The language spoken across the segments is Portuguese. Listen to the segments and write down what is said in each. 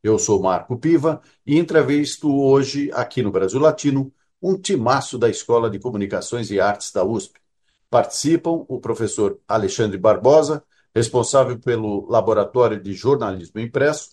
Eu sou Marco Piva e entrevisto hoje, aqui no Brasil Latino, um timaço da Escola de Comunicações e Artes da USP. Participam o professor Alexandre Barbosa, responsável pelo Laboratório de Jornalismo Impresso,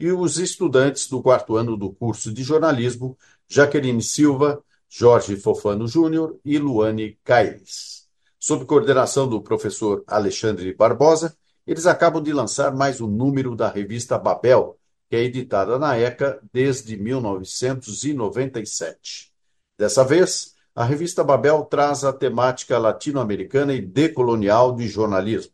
e os estudantes do quarto ano do curso de jornalismo, Jaqueline Silva, Jorge Fofano Júnior e Luane Caires. Sob coordenação do professor Alexandre Barbosa, eles acabam de lançar mais um número da revista Babel, que é editada na ECA desde 1997. Dessa vez, a revista Babel traz a temática latino-americana e decolonial de jornalismo.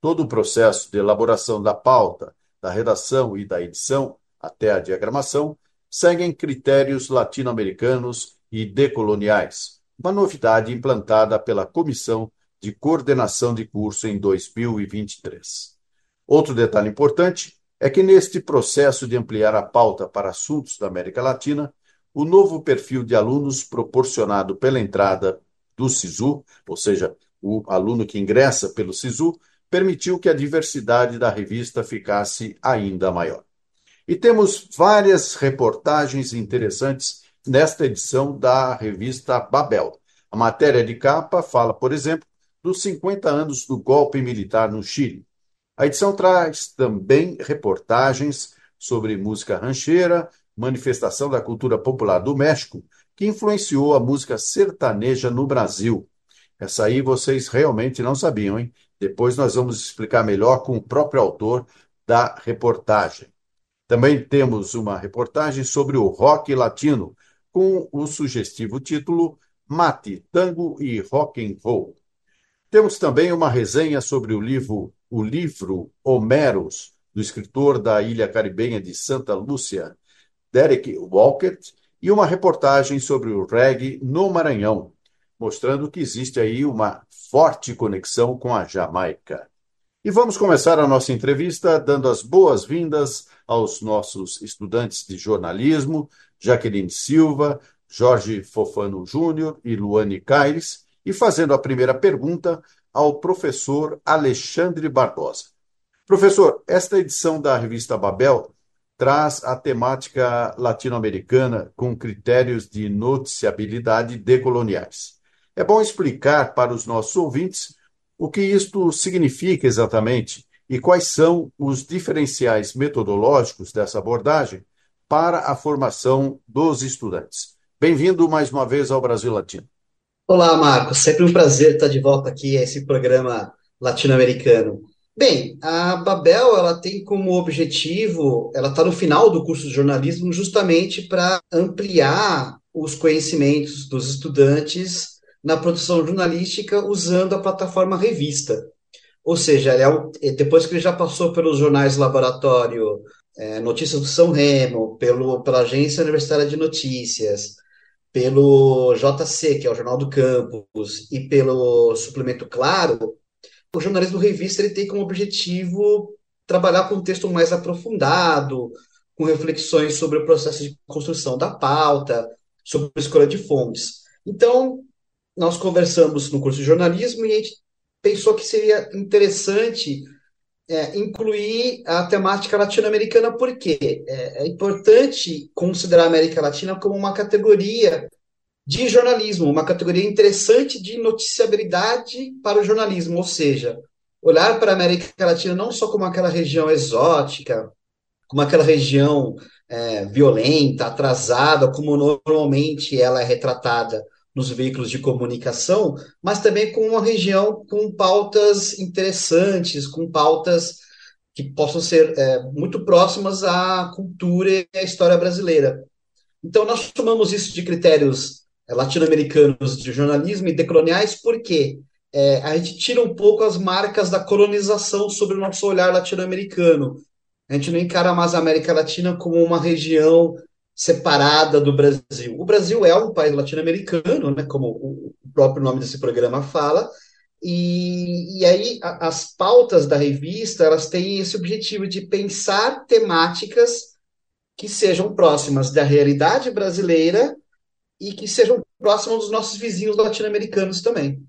Todo o processo de elaboração da pauta, da redação e da edição, até a diagramação, seguem critérios latino-americanos e decoloniais, uma novidade implantada pela Comissão de Coordenação de Curso em 2023. Outro detalhe importante é que neste processo de ampliar a pauta para assuntos da América Latina, o novo perfil de alunos proporcionado pela entrada do SISU, ou seja, o aluno que ingressa pelo SISU, permitiu que a diversidade da revista ficasse ainda maior. E temos várias reportagens interessantes nesta edição da revista Babel. A matéria de capa fala, por exemplo, dos 50 anos do golpe militar no Chile. A edição traz também reportagens sobre música rancheira, manifestação da cultura popular do México, que influenciou a música sertaneja no Brasil. Essa aí vocês realmente não sabiam, hein? Depois nós vamos explicar melhor com o próprio autor da reportagem. Também temos uma reportagem sobre o rock latino, com o sugestivo título Mate, Tango e Rock and Roll. Temos também uma resenha sobre o livro o livro Homeros, do escritor da ilha caribenha de Santa Lúcia, Derek Walker, e uma reportagem sobre o reggae no Maranhão, mostrando que existe aí uma forte conexão com a Jamaica. E vamos começar a nossa entrevista dando as boas-vindas aos nossos estudantes de jornalismo, Jaqueline Silva, Jorge Fofano Júnior e Luane Caires, e fazendo a primeira pergunta ao professor Alexandre Barbosa. Professor, esta edição da revista Babel traz a temática latino-americana com critérios de noticiabilidade decoloniais. É bom explicar para os nossos ouvintes o que isto significa exatamente e quais são os diferenciais metodológicos dessa abordagem para a formação dos estudantes. Bem-vindo mais uma vez ao Brasil Latino. Olá, Marcos. Sempre um prazer estar de volta aqui a esse programa latino-americano. Bem, a Babel ela tem como objetivo, ela está no final do curso de jornalismo justamente para ampliar os conhecimentos dos estudantes na produção jornalística usando a plataforma revista. Ou seja, é, depois que ele já passou pelos jornais laboratório, é, Notícias do São Remo, pelo, pela Agência Universitária de Notícias, pelo JC, que é o Jornal do Campus, e pelo Suplemento Claro, o jornalismo revista ele tem como objetivo trabalhar com um texto mais aprofundado, com reflexões sobre o processo de construção da pauta, sobre a escolha de fontes. Então, nós conversamos no curso de jornalismo e a gente pensou que seria interessante é, incluir a temática latino-americana, porque é, é importante considerar a América Latina como uma categoria de jornalismo, uma categoria interessante de noticiabilidade para o jornalismo, ou seja, olhar para a América Latina não só como aquela região exótica, como aquela região é, violenta, atrasada, como normalmente ela é retratada nos veículos de comunicação, mas também com uma região com pautas interessantes, com pautas que possam ser é, muito próximas à cultura e à história brasileira. Então, nós tomamos isso de critérios é, latino-americanos de jornalismo e decoloniais, porque é, a gente tira um pouco as marcas da colonização sobre o nosso olhar latino-americano. A gente não encara mais a América Latina como uma região separada do Brasil. O Brasil é um país latino-americano, né, como o próprio nome desse programa fala, e, e aí a, as pautas da revista elas têm esse objetivo de pensar temáticas que sejam próximas da realidade brasileira e que sejam próximas dos nossos vizinhos latino-americanos também.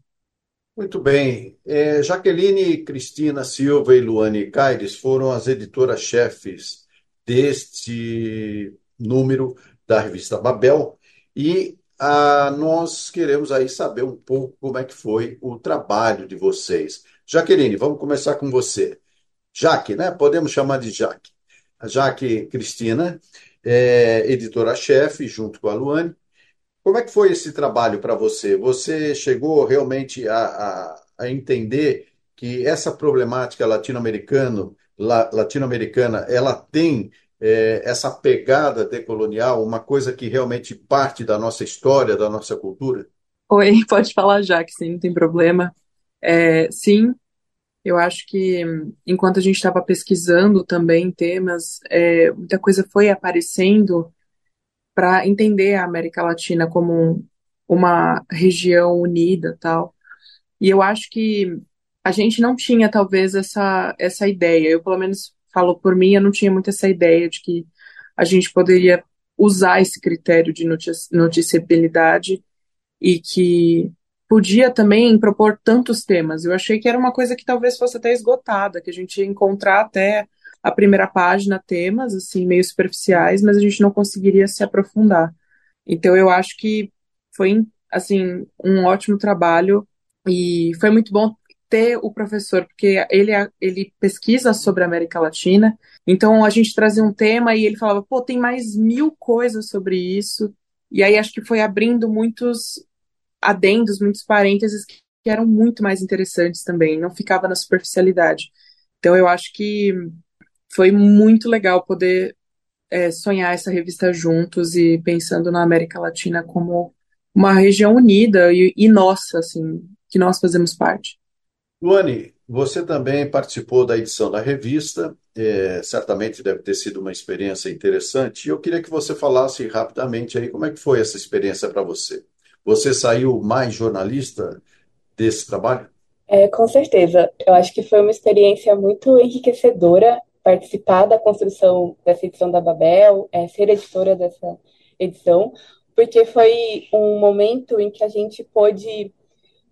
Muito bem. É, Jaqueline, Cristina Silva e Luane Caires foram as editoras-chefes deste número da revista Babel e ah, nós queremos aí saber um pouco como é que foi o trabalho de vocês. Jaqueline, vamos começar com você. Jaque, né? Podemos chamar de Jaque. A Jaque Cristina, é editora-chefe, junto com a Luane. Como é que foi esse trabalho para você? Você chegou realmente a, a, a entender que essa problemática latino-americana, latino-americana, ela tem é, essa pegada decolonial, uma coisa que realmente parte da nossa história, da nossa cultura? Oi, pode falar já, que sim, não tem problema. É, sim, eu acho que enquanto a gente estava pesquisando também temas, é, muita coisa foi aparecendo para entender a América Latina como uma região unida tal. E eu acho que a gente não tinha talvez essa, essa ideia. Eu, pelo menos, falo por mim, eu não tinha muito essa ideia de que a gente poderia usar esse critério de noticiabilidade e que podia também propor tantos temas. Eu achei que era uma coisa que talvez fosse até esgotada, que a gente ia encontrar até a primeira página temas assim meio superficiais, mas a gente não conseguiria se aprofundar. Então eu acho que foi assim um ótimo trabalho e foi muito bom ter o professor, porque ele, ele pesquisa sobre a América Latina, então a gente trazia um tema e ele falava, pô, tem mais mil coisas sobre isso, e aí acho que foi abrindo muitos adendos, muitos parênteses que, que eram muito mais interessantes também, não ficava na superficialidade. Então eu acho que foi muito legal poder é, sonhar essa revista juntos e pensando na América Latina como uma região unida e, e nossa, assim, que nós fazemos parte. Luane, você também participou da edição da revista, é, certamente deve ter sido uma experiência interessante. E eu queria que você falasse rapidamente aí como é que foi essa experiência para você. Você saiu mais jornalista desse trabalho? É, com certeza. Eu acho que foi uma experiência muito enriquecedora participar da construção dessa edição da Babel, é, ser editora dessa edição, porque foi um momento em que a gente pôde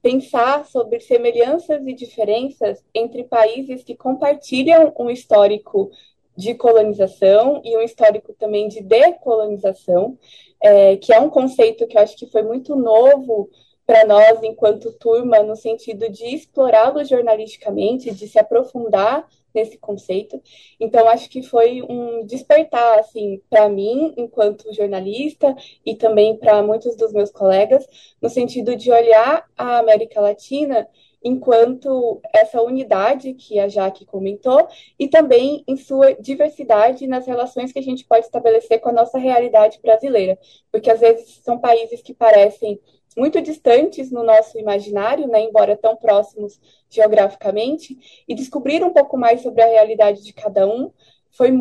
pensar sobre semelhanças e diferenças entre países que compartilham um histórico de colonização e um histórico também de decolonização, é, que é um conceito que eu acho que foi muito novo para nós enquanto turma, no sentido de explorá-lo jornalisticamente, de se aprofundar nesse conceito. Então, acho que foi um despertar, assim, para mim, enquanto jornalista, e também para muitos dos meus colegas, no sentido de olhar a América Latina enquanto essa unidade que a Jaque comentou, e também em sua diversidade nas relações que a gente pode estabelecer com a nossa realidade brasileira. Porque às vezes são países que parecem muito distantes no nosso imaginário, né, embora tão próximos geograficamente, e descobrir um pouco mais sobre a realidade de cada um foi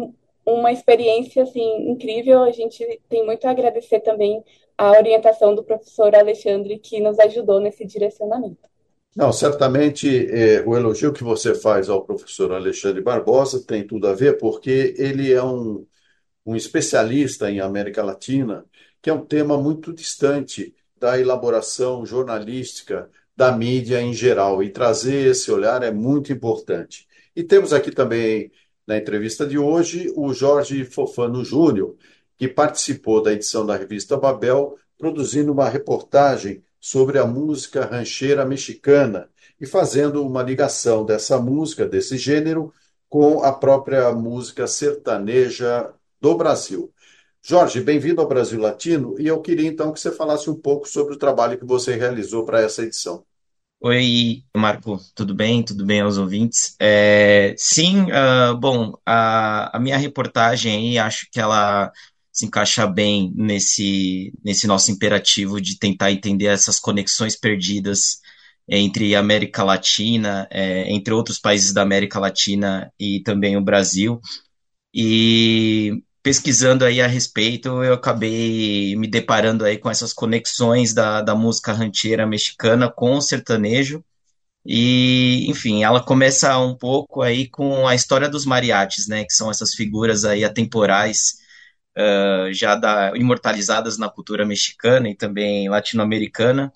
uma experiência assim incrível. A gente tem muito a agradecer também a orientação do professor Alexandre que nos ajudou nesse direcionamento. Não, certamente é, o elogio que você faz ao professor Alexandre Barbosa tem tudo a ver, porque ele é um, um especialista em América Latina, que é um tema muito distante da elaboração jornalística da mídia em geral e trazer esse olhar é muito importante. E temos aqui também na entrevista de hoje o Jorge Fofano Júnior, que participou da edição da revista Babel, produzindo uma reportagem sobre a música rancheira mexicana e fazendo uma ligação dessa música, desse gênero, com a própria música sertaneja do Brasil. Jorge, bem-vindo ao Brasil Latino e eu queria então que você falasse um pouco sobre o trabalho que você realizou para essa edição. Oi, Marco, tudo bem? Tudo bem aos ouvintes? É, sim, uh, bom, a, a, minha reportagem aí, acho que ela se encaixa bem nesse, nesse nosso imperativo de tentar entender essas conexões perdidas entre a América Latina, é, entre outros países da América Latina e também o Brasil. E pesquisando aí a respeito, eu acabei me deparando aí com essas conexões da, da música rancheira mexicana com o sertanejo. E, enfim, ela começa um pouco aí com a história dos mariachis, né, que são essas figuras aí atemporais, uh, já da, imortalizadas na cultura mexicana e também latino-americana,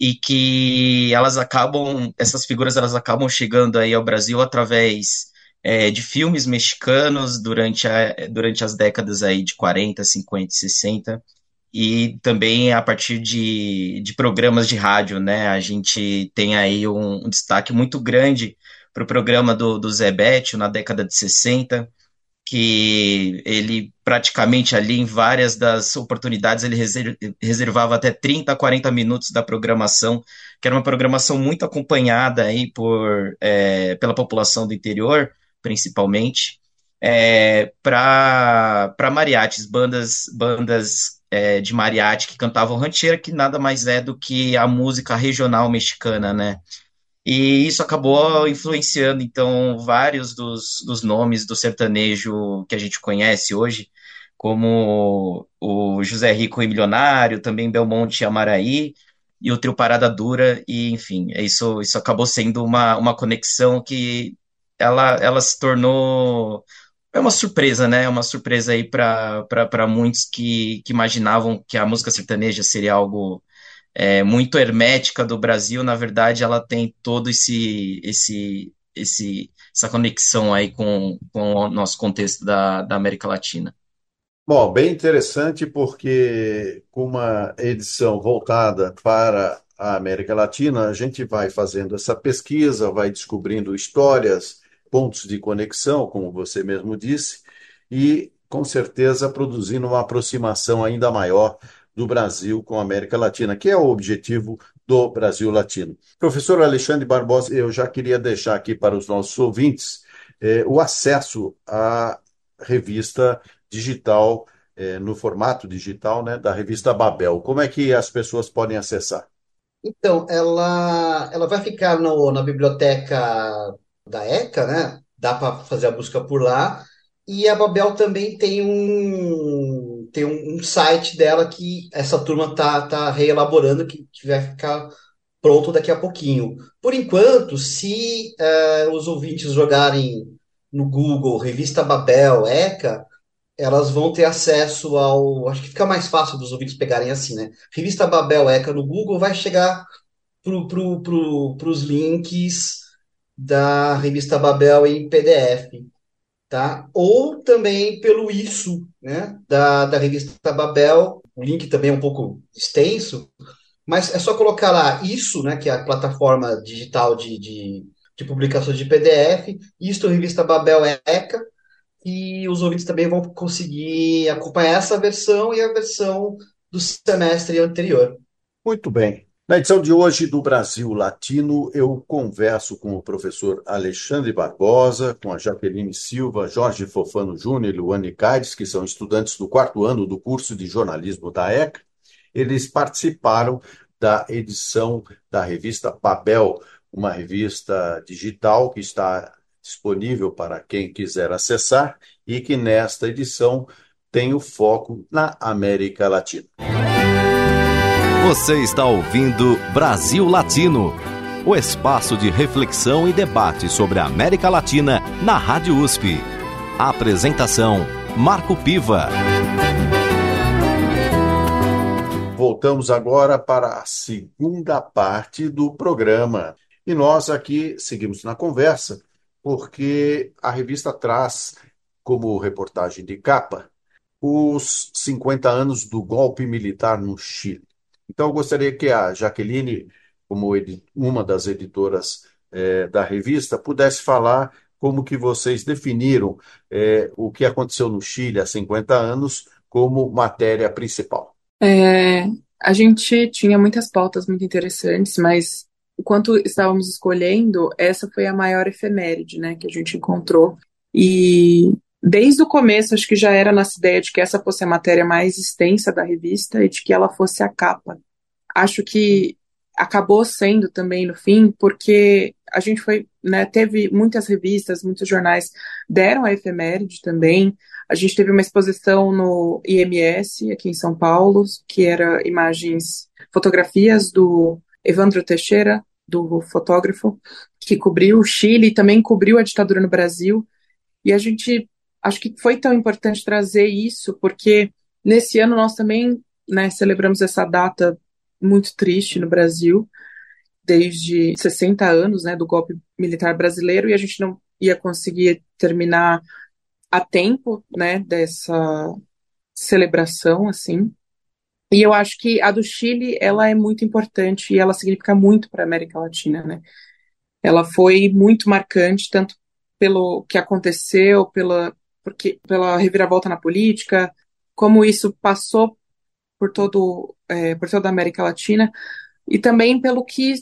e que elas acabam, essas figuras elas acabam chegando aí ao Brasil através é, de filmes mexicanos durante, a, durante as décadas aí de 40, 50, 60 e também a partir de, de programas de rádio, né? A gente tem aí um, um destaque muito grande para o programa do, do Zé Bétio na década de 60, que ele praticamente ali em várias das oportunidades ele reservava até 30 a 40 minutos da programação, que era uma programação muito acompanhada aí por, é, pela população do interior, principalmente, é, para mariachis, bandas, bandas é, de mariachi que cantavam rancheira, que nada mais é do que a música regional mexicana, né? E isso acabou influenciando, então, vários dos, dos nomes do sertanejo que a gente conhece hoje, como o José Rico e Milionário, também Belmonte e Amaraí, e o Trio Parada Dura, e enfim, isso, isso acabou sendo uma, uma conexão que ela, ela se tornou é uma surpresa, né? É uma surpresa aí para muitos que, que imaginavam que a música sertaneja seria algo é, muito hermética do Brasil. Na verdade, ela tem todo esse esse esse essa conexão aí com, com o nosso contexto da, da América Latina. Bom, bem interessante porque com uma edição voltada para a América Latina, a gente vai fazendo essa pesquisa, vai descobrindo histórias pontos de conexão, como você mesmo disse, e com certeza produzindo uma aproximação ainda maior do Brasil com a América Latina, que é o objetivo do Brasil Latino. Professor Alexandre Barbosa, eu já queria deixar aqui para os nossos ouvintes eh, o acesso à revista digital, eh, no formato digital, né, da revista Babel. Como é que as pessoas podem acessar? Então, ela, ela vai ficar no, na biblioteca da ECA, né? Dá para fazer a busca por lá. E a Babel também tem um, tem um, um site dela que essa turma tá, tá reelaborando, que, que vai ficar pronto daqui a pouquinho. Por enquanto, se uh, os ouvintes jogarem no Google Revista Babel, ECA, elas vão ter acesso ao. Acho que fica mais fácil dos ouvintes pegarem assim, né? Revista Babel ECA no Google vai chegar para pro, pro, os links da revista Babel em PDF, tá? Ou também pelo isso, né, da, da revista Babel, o link também é um pouco extenso, mas é só colocar lá isso, né, que é a plataforma digital de, de, de publicações de PDF, isto revista Babel ECA, e os ouvintes também vão conseguir acompanhar essa versão e a versão do semestre anterior. Muito bem. Na edição de hoje do Brasil Latino, eu converso com o professor Alexandre Barbosa, com a Jaqueline Silva, Jorge Fofano Júnior e Luane Caires, que são estudantes do quarto ano do curso de jornalismo da ECA. Eles participaram da edição da revista Babel, uma revista digital que está disponível para quem quiser acessar e que nesta edição tem o foco na América Latina. Você está ouvindo Brasil Latino, o espaço de reflexão e debate sobre a América Latina na Rádio USP. A apresentação: Marco Piva. Voltamos agora para a segunda parte do programa. E nós aqui seguimos na conversa, porque a revista traz como reportagem de capa os 50 anos do golpe militar no Chile. Então, eu gostaria que a Jaqueline, como uma das editoras é, da revista, pudesse falar como que vocês definiram é, o que aconteceu no Chile há 50 anos como matéria principal. É, a gente tinha muitas pautas muito interessantes, mas enquanto estávamos escolhendo, essa foi a maior efeméride né, que a gente encontrou. E desde o começo, acho que já era nossa ideia de que essa fosse a matéria mais extensa da revista e de que ela fosse a capa. Acho que acabou sendo também no fim, porque a gente foi, né, teve muitas revistas, muitos jornais deram a efeméride também, A gente teve uma exposição no IMS, aqui em São Paulo, que era imagens, fotografias do Evandro Teixeira, do fotógrafo, que cobriu o Chile e também cobriu a ditadura no Brasil. E a gente acho que foi tão importante trazer isso, porque nesse ano nós também né, celebramos essa data muito triste no Brasil, desde 60 anos né, do golpe militar brasileiro, e a gente não ia conseguir terminar a tempo né, dessa celebração, assim. E eu acho que a do Chile, ela é muito importante e ela significa muito para a América Latina, né? Ela foi muito marcante, tanto pelo que aconteceu, pela, porque, pela reviravolta na política, como isso passou por, todo, é, por toda a América Latina, e também pelo que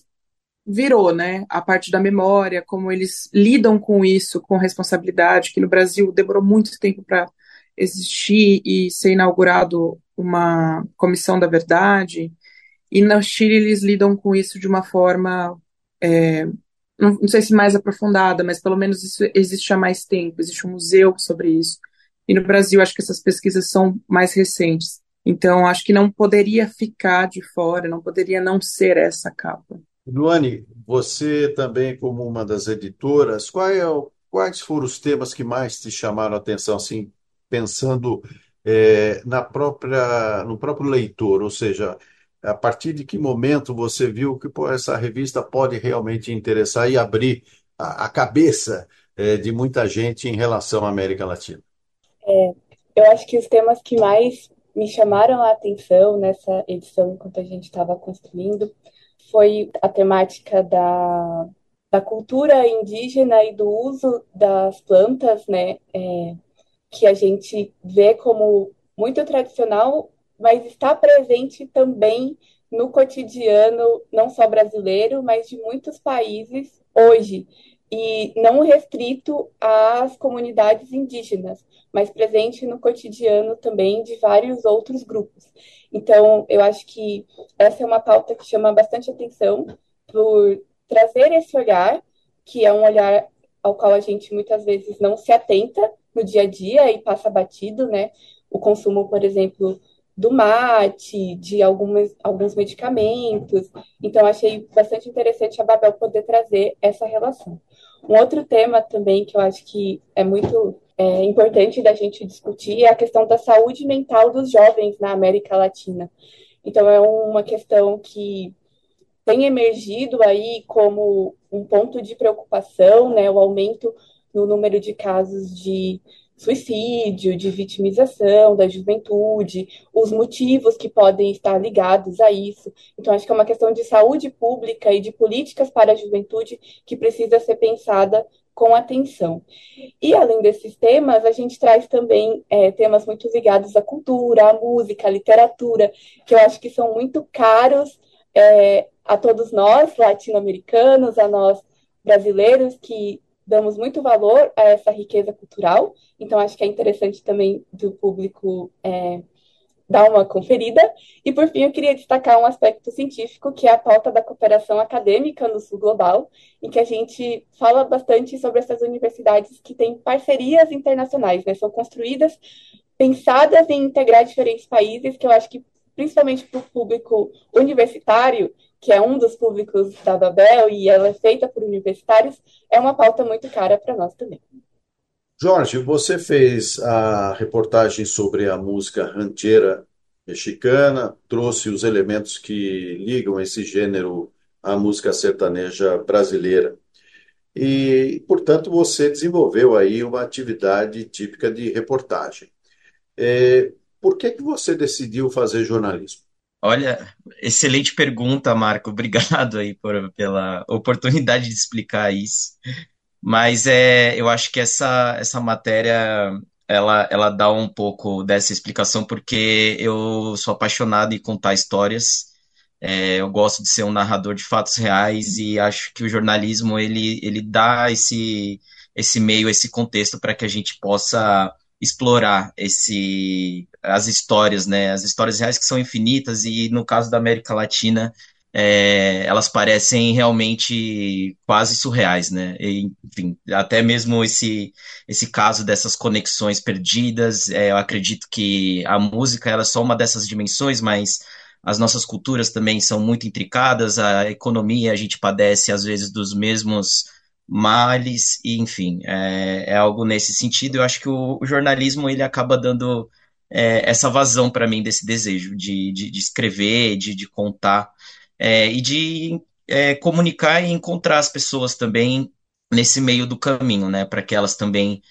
virou, né? A parte da memória, como eles lidam com isso, com responsabilidade, que no Brasil demorou muito tempo para existir e ser inaugurado uma comissão da verdade, e no Chile eles lidam com isso de uma forma é, não, não, sei se mais aprofundada, mas pelo menos isso existe há mais tempo, existe um museu sobre isso. E no Brasil, acho que essas pesquisas são mais recentes. Então, acho que não poderia ficar de fora, não poderia não ser essa capa. Luane, você também, como uma das editoras, é quais foram os temas que mais te chamaram a atenção, assim, pensando é, na própria, no próprio leitor, ou seja, a partir de que momento você viu que pô, essa revista pode realmente interessar e abrir a, a cabeça é, de muita gente em relação à América Latina? É, eu acho que os temas que mais me chamaram a atenção nessa edição, enquanto a gente estava construindo, foi a temática da, da cultura indígena e do uso das plantas, né? É, que a gente vê como muito tradicional mas está presente também no cotidiano, não só brasileiro, mas de muitos países hoje. E não restrito às comunidades indígenas, mas presente no cotidiano também de vários outros grupos. Então, eu acho que essa é uma pauta que chama bastante atenção por trazer esse olhar, que é um olhar ao qual a gente muitas vezes não se atenta no dia a dia e passa batido, né? O consumo, por exemplo, do mate, de algumas, alguns medicamentos. Então, achei bastante interessante a Babel poder trazer essa relação. Um outro tema também que eu acho que é muito é, importante da gente discutir é a questão da saúde mental dos jovens na América Latina. Então, é uma questão que tem emergido aí como um ponto de preocupação, né, o aumento no número de casos de suicídio, de vitimização da juventude, os motivos que podem estar ligados a isso. Então, acho que é uma questão de saúde pública e de políticas para a juventude que precisa ser pensada com atenção. E além desses temas, a gente traz também é, temas muito ligados à cultura, à música, à literatura, que eu acho que são muito caros é, a todos nós, latino-americanos, a nós brasileiros, que damos muito valor a essa riqueza cultural, então acho que é interessante também do público é, dar uma conferida. E por fim, eu queria destacar um aspecto científico, que é a pauta da cooperação acadêmica no Sul Global, em que a gente fala bastante sobre essas universidades que têm parcerias internacionais, né? São construídas, pensadas em integrar diferentes países, que eu acho que principalmente para o público universitário, que é um dos públicos da Babel e ela é feita por universitários, é uma pauta muito cara para nós também. Jorge, você fez a reportagem sobre a música rancheira mexicana, trouxe os elementos que ligam esse gênero à música sertaneja brasileira. E, portanto, você desenvolveu aí uma atividade típica de reportagem. É, por que, que você decidiu fazer jornalismo? Olha, excelente pergunta, Marco. Obrigado aí por, pela oportunidade de explicar isso. Mas é, eu acho que essa, essa matéria ela, ela dá um pouco dessa explicação porque eu sou apaixonado em contar histórias. É, eu gosto de ser um narrador de fatos reais e acho que o jornalismo ele, ele dá esse, esse meio, esse contexto para que a gente possa explorar esse as histórias, né? As histórias reais que são infinitas e no caso da América Latina é, elas parecem realmente quase surreais, né? E, enfim, até mesmo esse, esse caso dessas conexões perdidas, é, eu acredito que a música ela é só uma dessas dimensões, mas as nossas culturas também são muito intricadas, a economia, a gente padece às vezes dos mesmos males, e enfim, é, é algo nesse sentido. Eu acho que o, o jornalismo ele acaba dando é, essa vazão para mim desse desejo de, de, de escrever, de, de contar é, e de é, comunicar e encontrar as pessoas também nesse meio do caminho, né, para que elas também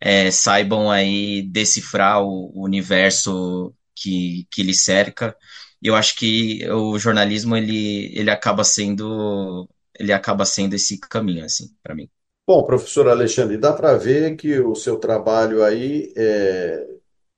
é, saibam aí decifrar o, o universo que, que lhe cerca. Eu acho que o jornalismo ele, ele acaba sendo ele acaba sendo esse caminho assim para mim. Bom, professor Alexandre, dá para ver que o seu trabalho aí é,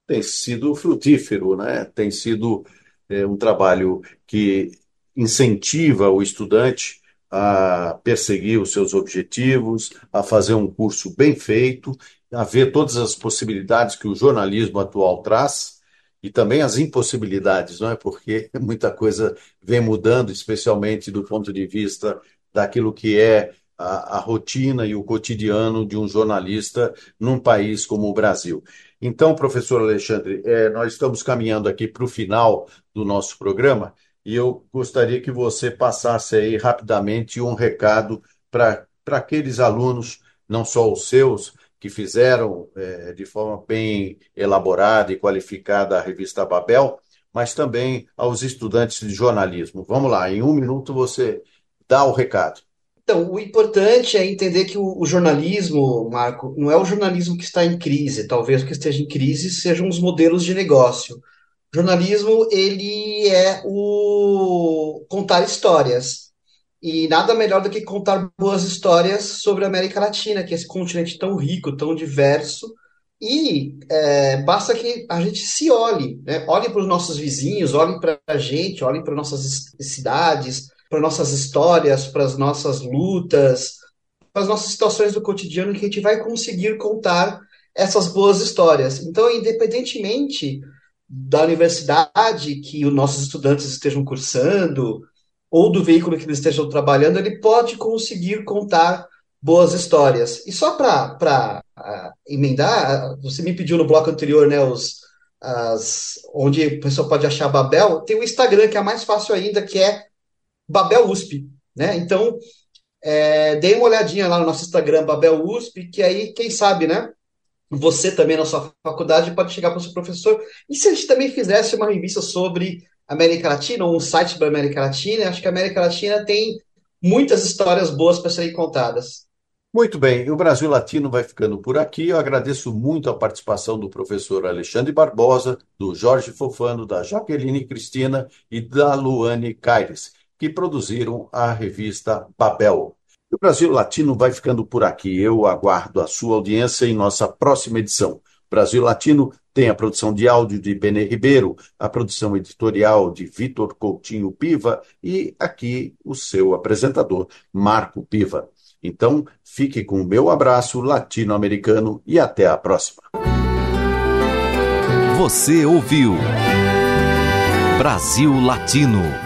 tem sido frutífero, né? Tem sido é, um trabalho que incentiva o estudante a perseguir os seus objetivos, a fazer um curso bem feito, a ver todas as possibilidades que o jornalismo atual traz e também as impossibilidades, não é? Porque muita coisa vem mudando, especialmente do ponto de vista daquilo que é a, a, rotina e o cotidiano de um jornalista num país como o Brasil. Então, professor Alexandre, é, nós estamos caminhando aqui para o final do nosso programa e eu gostaria que você passasse aí rapidamente um recado para aqueles alunos, não só os seus, que fizeram é, de forma bem elaborada e qualificada a revista Babel, mas também aos estudantes de jornalismo. Vamos lá, em um minuto você dá o recado. Então, o importante é entender que o, o, jornalismo, Marco, não é o jornalismo que está em crise. Talvez o que esteja em crise sejam os modelos de negócio jornalismo ele é o contar histórias. E nada melhor do que contar boas histórias sobre a América Latina, que é esse continente tão rico, tão diverso. E é, basta que a gente se olhe, né? olhe para os nossos vizinhos, olhe para a gente, olhe para nossas cidades, para nossas histórias, para as nossas lutas, para as nossas situações do cotidiano, que a gente vai conseguir contar essas boas histórias. Então, independentemente da universidade que os nossos estudantes estejam cursando, ou do veículo que eles estejam trabalhando, ele pode conseguir contar boas histórias. E só para uh, emendar, você me pediu no bloco anterior, né, os, as, onde a pessoa pode achar Babel, tem o Instagram, que é mais fácil ainda, que é Babel USP. Né? Então, é, dê uma olhadinha lá no nosso Instagram, Babel USP, que aí, quem sabe, né? você também na sua faculdade pode chegar para o seu professor. E se a gente também fizesse uma revista sobre América Latina, ou um site sobre a América Latina, acho que a América Latina tem muitas histórias boas para serem contadas. Muito bem, o Brasil Latino vai ficando por aqui. Eu agradeço muito a participação do professor Alexandre Barbosa, do Jorge Fofano, da Jaqueline Cristina e da Luane Caires, que produziram a revista Babel. O Brasil Latino vai ficando por aqui. Eu aguardo a sua audiência em nossa próxima edição. Brasil Latino tem a produção de áudio de Benê Ribeiro, a produção editorial de Vitor Coutinho Piva e aqui o seu apresentador, Marco Piva. Então, fique com o meu abraço latino-americano e até a próxima. Você ouviu Brasil Latino